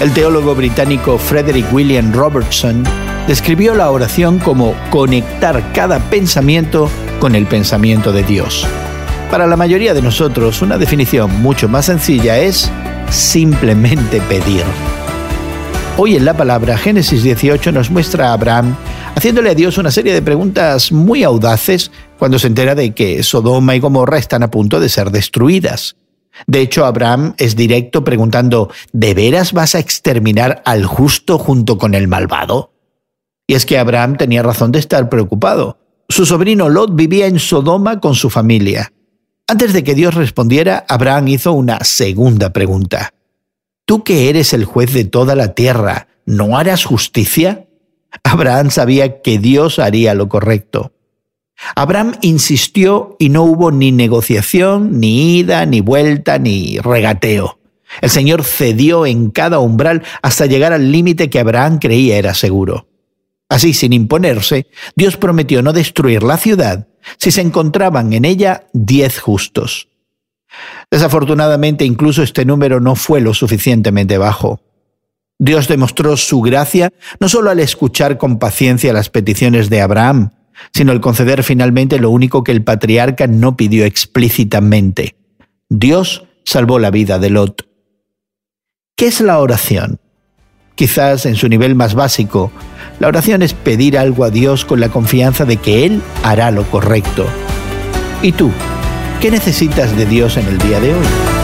El teólogo británico Frederick William Robertson describió la oración como conectar cada pensamiento con el pensamiento de Dios. Para la mayoría de nosotros, una definición mucho más sencilla es simplemente pedir. Hoy en la palabra Génesis 18 nos muestra a Abraham haciéndole a Dios una serie de preguntas muy audaces cuando se entera de que Sodoma y Gomorra están a punto de ser destruidas. De hecho, Abraham es directo preguntando, ¿de veras vas a exterminar al justo junto con el malvado? Y es que Abraham tenía razón de estar preocupado. Su sobrino Lot vivía en Sodoma con su familia. Antes de que Dios respondiera, Abraham hizo una segunda pregunta. Tú que eres el juez de toda la tierra, ¿no harás justicia? Abraham sabía que Dios haría lo correcto. Abraham insistió y no hubo ni negociación, ni ida, ni vuelta, ni regateo. El Señor cedió en cada umbral hasta llegar al límite que Abraham creía era seguro. Así, sin imponerse, Dios prometió no destruir la ciudad si se encontraban en ella diez justos. Desafortunadamente, incluso este número no fue lo suficientemente bajo. Dios demostró su gracia no solo al escuchar con paciencia las peticiones de Abraham, sino al conceder finalmente lo único que el patriarca no pidió explícitamente. Dios salvó la vida de Lot. ¿Qué es la oración? Quizás en su nivel más básico, la oración es pedir algo a Dios con la confianza de que Él hará lo correcto. ¿Y tú? ¿Qué necesitas de Dios en el día de hoy?